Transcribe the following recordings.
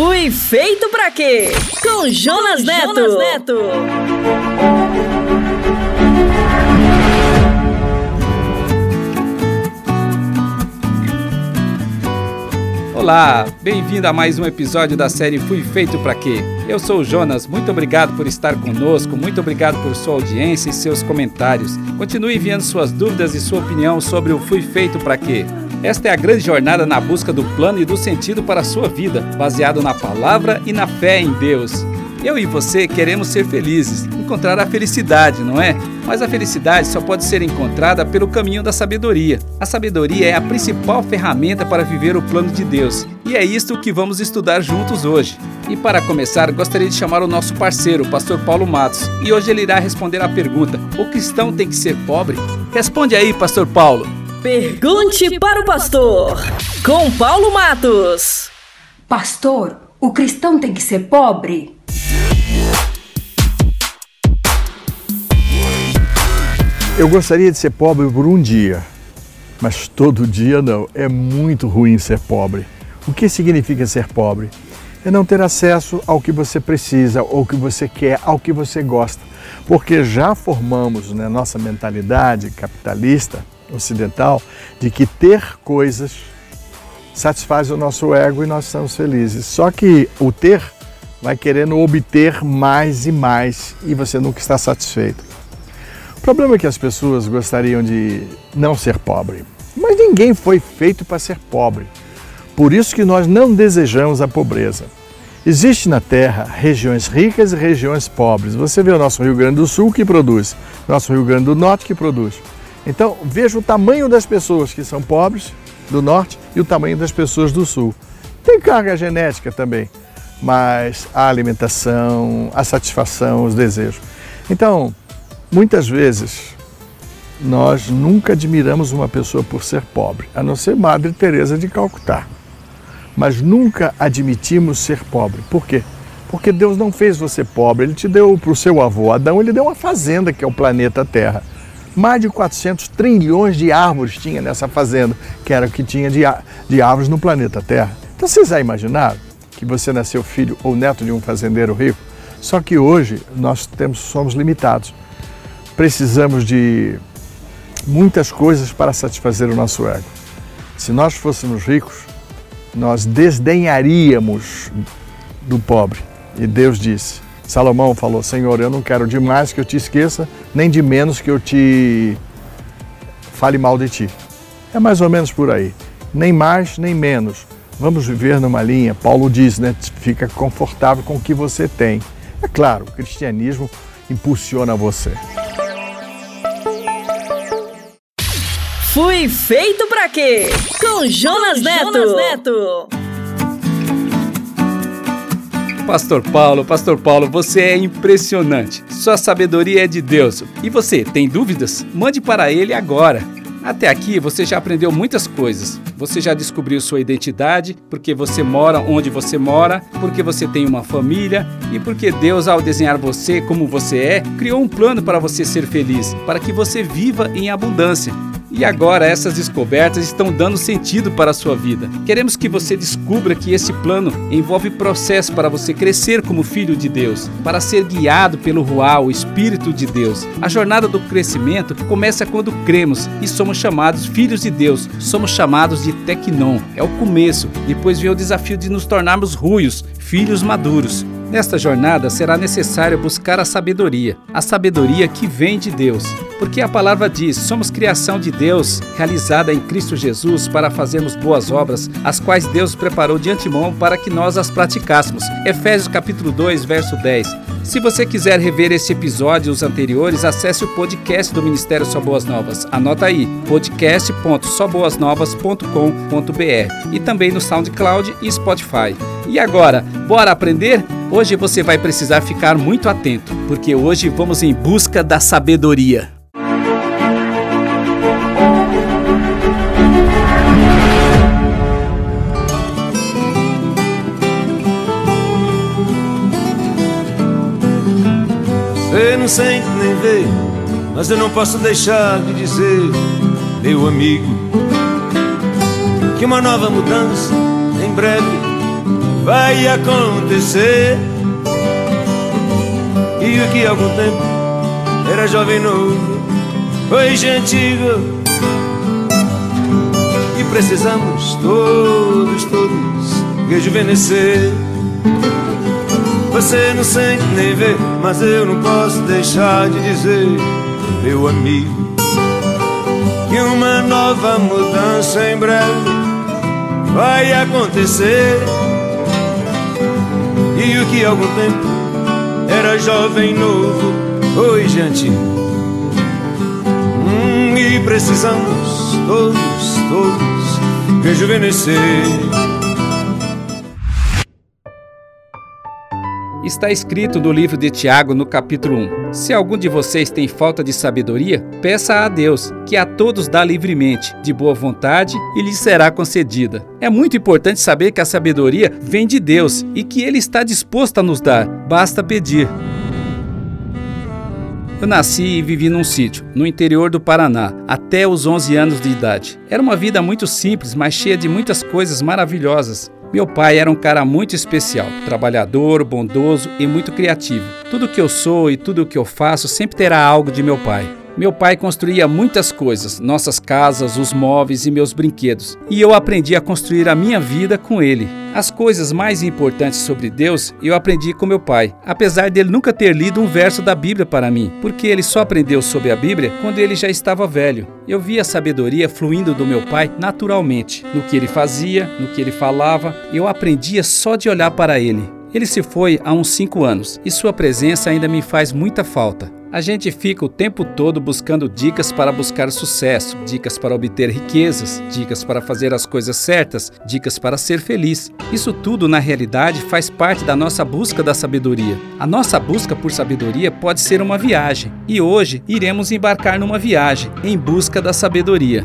Fui feito pra quê? Com Jonas, Com Neto. Jonas Neto. Olá, bem-vindo a mais um episódio da série Fui Feito para Quê? Eu sou o Jonas, muito obrigado por estar conosco, muito obrigado por sua audiência e seus comentários. Continue enviando suas dúvidas e sua opinião sobre o Fui Feito para Quê? Esta é a grande jornada na busca do plano e do sentido para a sua vida, baseado na palavra e na fé em Deus. Eu e você queremos ser felizes, encontrar a felicidade, não é? Mas a felicidade só pode ser encontrada pelo caminho da sabedoria. A sabedoria é a principal ferramenta para viver o plano de Deus. E é isto que vamos estudar juntos hoje. E para começar, gostaria de chamar o nosso parceiro, o pastor Paulo Matos. E hoje ele irá responder à pergunta: O cristão tem que ser pobre? Responde aí, pastor Paulo. Pergunte para o pastor, com Paulo Matos. Pastor, o cristão tem que ser pobre? Eu gostaria de ser pobre por um dia, mas todo dia não. É muito ruim ser pobre. O que significa ser pobre? É não ter acesso ao que você precisa, ao que você quer, ao que você gosta. Porque já formamos na né, nossa mentalidade capitalista ocidental de que ter coisas satisfaz o nosso ego e nós estamos felizes. Só que o ter vai querendo obter mais e mais e você nunca está satisfeito. O problema é que as pessoas gostariam de não ser pobre, mas ninguém foi feito para ser pobre. Por isso que nós não desejamos a pobreza. Existe na Terra regiões ricas e regiões pobres. Você vê o nosso Rio Grande do Sul que produz, nosso Rio Grande do Norte que produz. Então veja o tamanho das pessoas que são pobres do Norte e o tamanho das pessoas do Sul. Tem carga genética também, mas a alimentação, a satisfação, os desejos. Então, Muitas vezes nós nunca admiramos uma pessoa por ser pobre, a não ser Madre Teresa de Calcutá. Mas nunca admitimos ser pobre. Por quê? Porque Deus não fez você pobre, Ele te deu para o seu avô Adão, Ele deu uma fazenda que é o planeta Terra. Mais de 400 trilhões de árvores tinha nessa fazenda, que era o que tinha de, de árvores no planeta Terra. Então vocês já imaginaram que você nasceu filho ou neto de um fazendeiro rico? Só que hoje nós temos, somos limitados precisamos de muitas coisas para satisfazer o nosso ego. Se nós fôssemos ricos, nós desdenharíamos do pobre. E Deus disse: Salomão falou: Senhor, eu não quero de mais que eu te esqueça, nem de menos que eu te fale mal de ti. É mais ou menos por aí. Nem mais, nem menos. Vamos viver numa linha, Paulo diz, né? Fica confortável com o que você tem. É claro, o cristianismo impulsiona você. Fui feito pra quê? Com Jonas Neto. Jonas Neto. Pastor Paulo, Pastor Paulo, você é impressionante. Sua sabedoria é de Deus. E você, tem dúvidas? Mande para ele agora. Até aqui você já aprendeu muitas coisas. Você já descobriu sua identidade, porque você mora onde você mora, porque você tem uma família e porque Deus, ao desenhar você como você é, criou um plano para você ser feliz, para que você viva em abundância. E agora essas descobertas estão dando sentido para a sua vida. Queremos que você descubra que esse plano envolve processo para você crescer como filho de Deus, para ser guiado pelo Ruá, o Espírito de Deus. A jornada do crescimento começa quando cremos e somos chamados filhos de Deus. Somos chamados de Tecnon. É o começo. Depois vem o desafio de nos tornarmos ruios, filhos maduros. Nesta jornada será necessário buscar a sabedoria, a sabedoria que vem de Deus. Porque a palavra diz: somos criação de Deus, realizada em Cristo Jesus para fazermos boas obras, as quais Deus preparou de antemão para que nós as praticássemos. Efésios capítulo 2, verso 10. Se você quiser rever esse episódio e os anteriores, acesse o podcast do Ministério Só Boas Novas. Anota aí, podcast.soboasnovas.com.br e também no SoundCloud e Spotify. E agora, bora aprender? Hoje você vai precisar ficar muito atento, porque hoje vamos em busca da sabedoria. Você não sente nem vê, mas eu não posso deixar de dizer, meu amigo, que uma nova mudança em breve vai acontecer. E o que há algum tempo era jovem novo, hoje antigo. E precisamos todos, todos rejuvenescer. Você não sente nem vê, mas eu não posso deixar de dizer, meu amigo, que uma nova mudança em breve vai acontecer. E o que algum tempo era jovem novo, hoje é antigo. Hum, e precisamos todos, todos rejuvenescer. Está escrito no livro de Tiago, no capítulo 1: Se algum de vocês tem falta de sabedoria, peça a Deus, que a todos dá livremente, de boa vontade, e lhe será concedida. É muito importante saber que a sabedoria vem de Deus e que Ele está disposto a nos dar, basta pedir. Eu nasci e vivi num sítio, no interior do Paraná, até os 11 anos de idade. Era uma vida muito simples, mas cheia de muitas coisas maravilhosas. Meu pai era um cara muito especial, trabalhador, bondoso e muito criativo. Tudo que eu sou e tudo o que eu faço sempre terá algo de meu pai. Meu pai construía muitas coisas, nossas casas, os móveis e meus brinquedos, e eu aprendi a construir a minha vida com ele. As coisas mais importantes sobre Deus eu aprendi com meu pai, apesar dele nunca ter lido um verso da Bíblia para mim, porque ele só aprendeu sobre a Bíblia quando ele já estava velho. Eu via a sabedoria fluindo do meu pai naturalmente, no que ele fazia, no que ele falava, eu aprendia só de olhar para ele. Ele se foi há uns cinco anos e sua presença ainda me faz muita falta. A gente fica o tempo todo buscando dicas para buscar sucesso, dicas para obter riquezas, dicas para fazer as coisas certas, dicas para ser feliz. Isso tudo, na realidade, faz parte da nossa busca da sabedoria. A nossa busca por sabedoria pode ser uma viagem, e hoje iremos embarcar numa viagem em busca da sabedoria.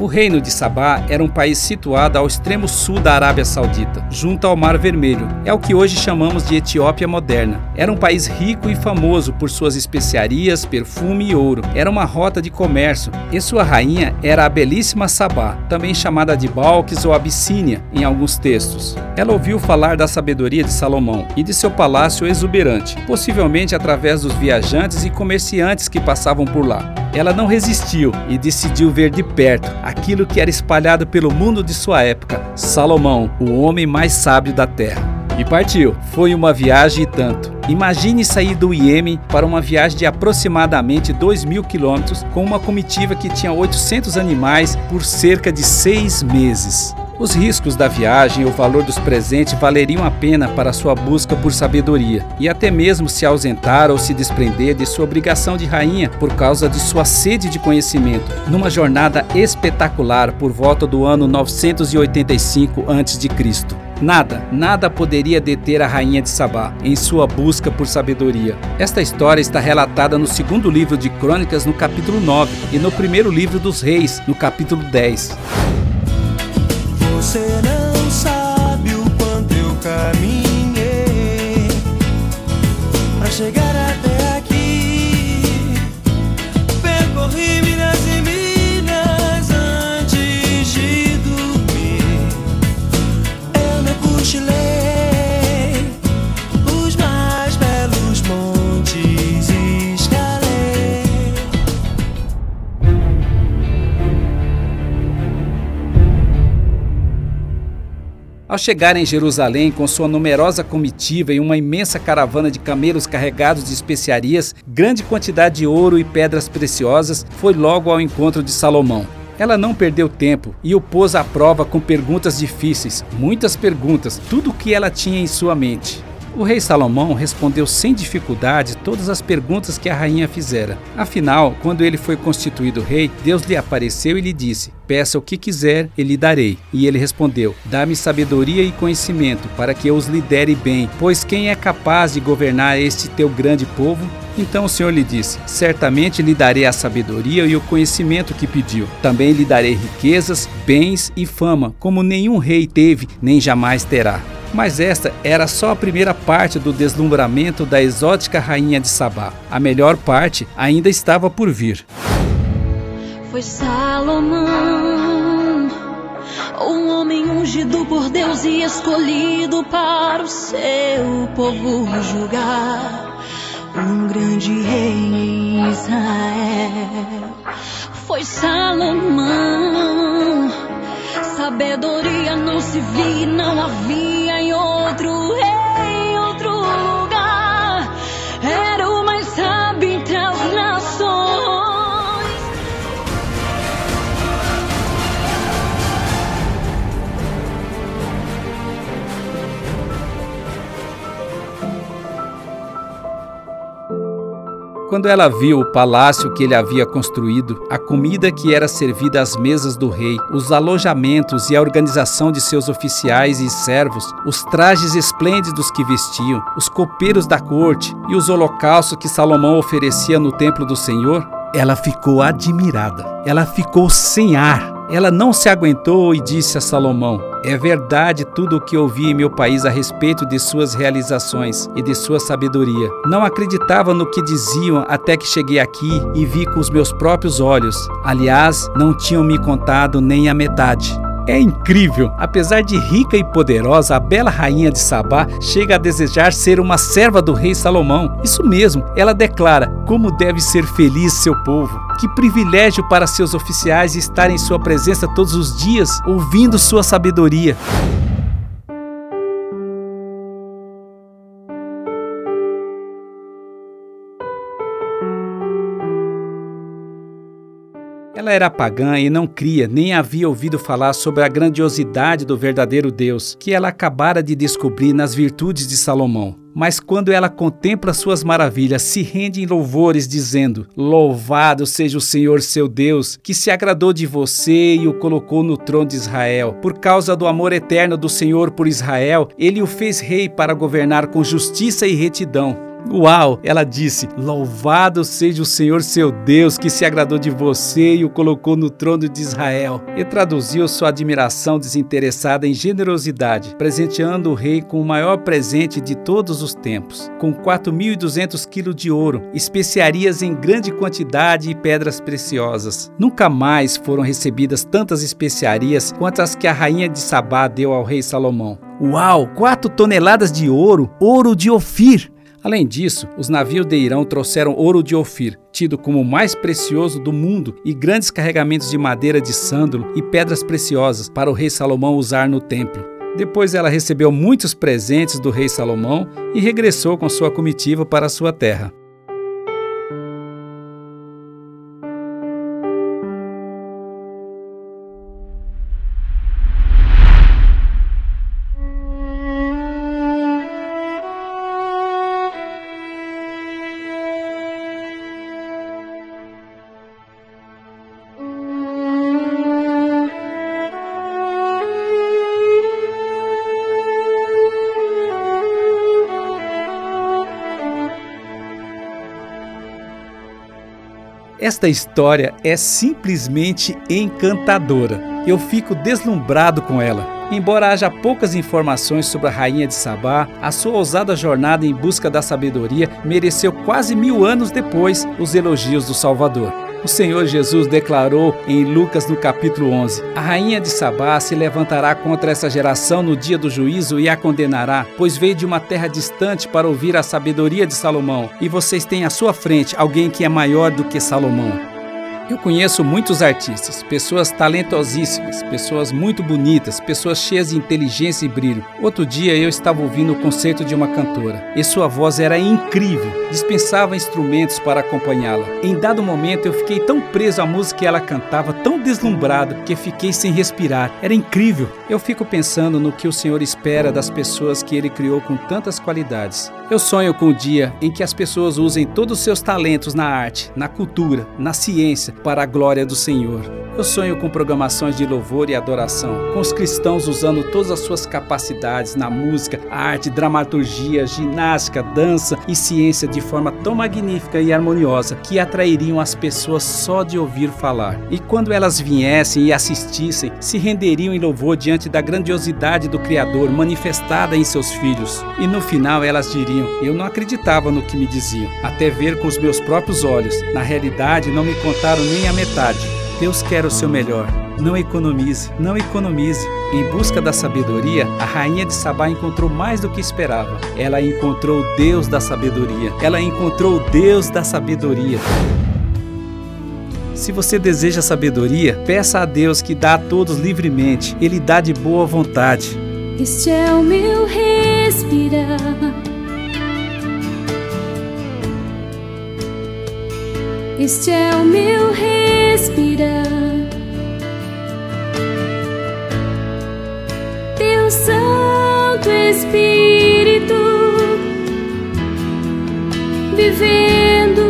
O reino de Sabá era um país situado ao extremo sul da Arábia Saudita, junto ao Mar Vermelho. É o que hoje chamamos de Etiópia moderna. Era um país rico e famoso por suas especiarias, perfume e ouro. Era uma rota de comércio e sua rainha era a belíssima Sabá, também chamada de Balques ou Abissínia em alguns textos. Ela ouviu falar da sabedoria de Salomão e de seu palácio exuberante, possivelmente através dos viajantes e comerciantes que passavam por lá. Ela não resistiu e decidiu ver de perto aquilo que era espalhado pelo mundo de sua época: Salomão, o homem mais sábio da terra. E partiu. Foi uma viagem e tanto. Imagine sair do Iêmen para uma viagem de aproximadamente 2 mil quilômetros com uma comitiva que tinha 800 animais por cerca de seis meses. Os riscos da viagem e o valor dos presentes valeriam a pena para sua busca por sabedoria, e até mesmo se ausentar ou se desprender de sua obrigação de rainha por causa de sua sede de conhecimento, numa jornada espetacular por volta do ano 985 a.C. Nada, nada poderia deter a rainha de Sabá em sua busca por sabedoria. Esta história está relatada no segundo livro de Crônicas, no capítulo 9, e no primeiro livro dos Reis, no capítulo 10. Você não Ao chegar em Jerusalém com sua numerosa comitiva e uma imensa caravana de camelos carregados de especiarias, grande quantidade de ouro e pedras preciosas, foi logo ao encontro de Salomão. Ela não perdeu tempo e o pôs à prova com perguntas difíceis, muitas perguntas, tudo o que ela tinha em sua mente. O rei Salomão respondeu sem dificuldade todas as perguntas que a rainha fizera. Afinal, quando ele foi constituído rei, Deus lhe apareceu e lhe disse: Peça o que quiser, e lhe darei. E ele respondeu: Dá-me sabedoria e conhecimento, para que eu os lidere bem, pois quem é capaz de governar este teu grande povo? Então o Senhor lhe disse: Certamente lhe darei a sabedoria e o conhecimento que pediu. Também lhe darei riquezas, bens e fama, como nenhum rei teve, nem jamais terá. Mas esta era só a primeira parte do deslumbramento da exótica rainha de Sabá. A melhor parte ainda estava por vir. Foi Salomão ungido por Deus e escolhido para o seu povo julgar. Um grande rei em Israel foi Salomão. Sabedoria não se via, não havia em Quando ela viu o palácio que ele havia construído, a comida que era servida às mesas do rei, os alojamentos e a organização de seus oficiais e servos, os trajes esplêndidos que vestiam, os copeiros da corte e os holocaustos que Salomão oferecia no templo do Senhor, ela ficou admirada. Ela ficou sem ar. Ela não se aguentou e disse a Salomão: É verdade tudo o que ouvi em meu país a respeito de suas realizações e de sua sabedoria. Não acreditava no que diziam até que cheguei aqui e vi com os meus próprios olhos. Aliás, não tinham me contado nem a metade. É incrível! Apesar de rica e poderosa, a bela rainha de Sabá chega a desejar ser uma serva do rei Salomão. Isso mesmo, ela declara como deve ser feliz seu povo. Que privilégio para seus oficiais estar em sua presença todos os dias, ouvindo sua sabedoria. Ela era pagã e não cria, nem havia ouvido falar sobre a grandiosidade do verdadeiro Deus, que ela acabara de descobrir nas virtudes de Salomão. Mas quando ela contempla suas maravilhas, se rende em louvores, dizendo: Louvado seja o Senhor seu Deus, que se agradou de você e o colocou no trono de Israel. Por causa do amor eterno do Senhor por Israel, ele o fez rei para governar com justiça e retidão. Uau! Ela disse: Louvado seja o Senhor seu Deus, que se agradou de você e o colocou no trono de Israel. E traduziu sua admiração desinteressada em generosidade, presenteando o rei com o maior presente de todos os tempos, com 4.200 quilos de ouro, especiarias em grande quantidade e pedras preciosas. Nunca mais foram recebidas tantas especiarias quanto as que a rainha de Sabá deu ao rei Salomão. Uau! 4 toneladas de ouro, ouro de Ofir! Além disso, os navios de Irão trouxeram ouro de Ofir, tido como o mais precioso do mundo, e grandes carregamentos de madeira de sândalo e pedras preciosas para o rei Salomão usar no templo. Depois ela recebeu muitos presentes do rei Salomão e regressou com sua comitiva para sua terra. Esta história é simplesmente encantadora. Eu fico deslumbrado com ela. Embora haja poucas informações sobre a rainha de Sabá, a sua ousada jornada em busca da sabedoria mereceu quase mil anos depois os elogios do Salvador. O Senhor Jesus declarou em Lucas no capítulo 11: A rainha de Sabá se levantará contra essa geração no dia do juízo e a condenará, pois veio de uma terra distante para ouvir a sabedoria de Salomão, e vocês têm à sua frente alguém que é maior do que Salomão. Eu conheço muitos artistas, pessoas talentosíssimas, pessoas muito bonitas, pessoas cheias de inteligência e brilho. Outro dia eu estava ouvindo o concerto de uma cantora e sua voz era incrível, dispensava instrumentos para acompanhá-la. Em dado momento eu fiquei tão preso à música que ela cantava, tão deslumbrado, que fiquei sem respirar. Era incrível. Eu fico pensando no que o Senhor espera das pessoas que ele criou com tantas qualidades. Eu sonho com o dia em que as pessoas usem todos os seus talentos na arte, na cultura, na ciência, para a glória do Senhor. Eu sonho com programações de louvor e adoração, com os cristãos usando todas as suas capacidades na música, arte, dramaturgia, ginástica, dança e ciência de forma tão magnífica e harmoniosa que atrairiam as pessoas só de ouvir falar. E quando elas viessem e assistissem, se renderiam em louvor diante da grandiosidade do Criador manifestada em seus filhos. E no final elas diriam: Eu não acreditava no que me diziam, até ver com os meus próprios olhos. Na realidade, não me contaram nem a metade. Deus quer o seu melhor. Não economize, não economize. Em busca da sabedoria, a rainha de Sabá encontrou mais do que esperava. Ela encontrou o Deus da sabedoria. Ela encontrou o Deus da sabedoria. Se você deseja sabedoria, peça a Deus que dá a todos livremente. Ele dá de boa vontade. Este é o meu respirar. Este é o meu respirar. Teu Santo Espírito vivendo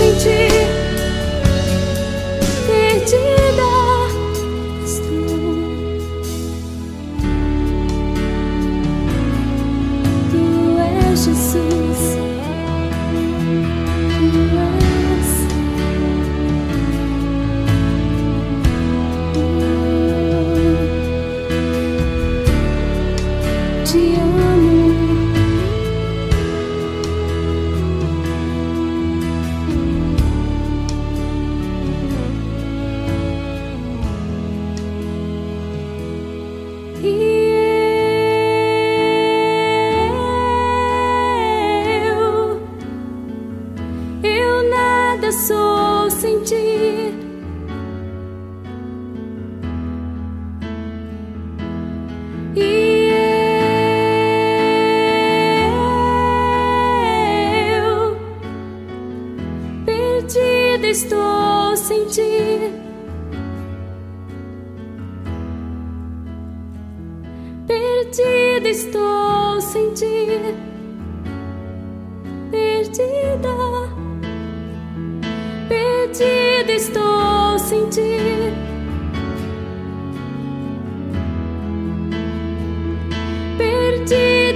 estou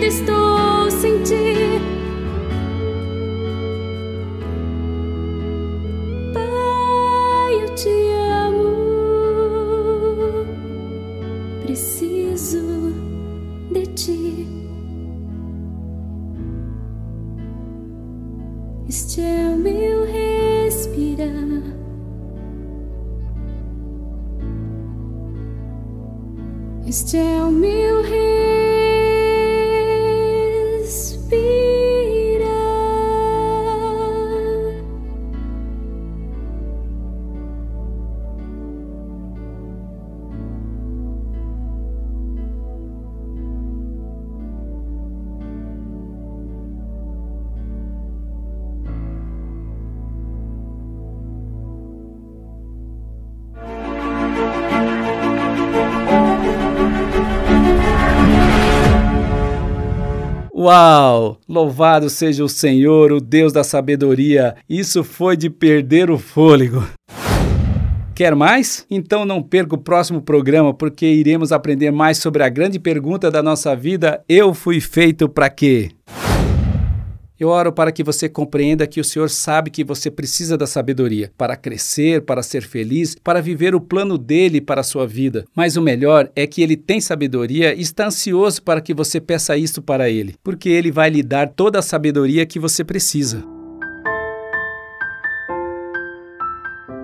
te estoy. Uau! Louvado seja o Senhor, o Deus da sabedoria. Isso foi de perder o fôlego. Quer mais? Então não perca o próximo programa porque iremos aprender mais sobre a grande pergunta da nossa vida: eu fui feito para quê? Eu oro para que você compreenda que o Senhor sabe que você precisa da sabedoria para crescer, para ser feliz, para viver o plano dele para a sua vida. Mas o melhor é que ele tem sabedoria e está ansioso para que você peça isso para ele, porque ele vai lhe dar toda a sabedoria que você precisa.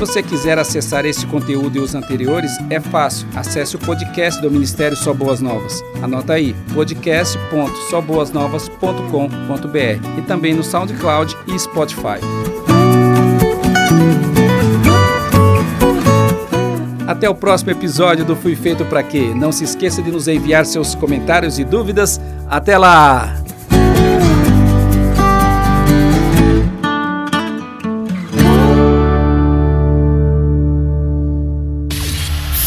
Você quiser acessar este conteúdo e os anteriores, é fácil. Acesse o podcast do Ministério Só Boas Novas. Anota aí, podcast.soboasnovas.com.br e também no SoundCloud e Spotify. Até o próximo episódio do Fui Feito Pra Quê. Não se esqueça de nos enviar seus comentários e dúvidas. Até lá!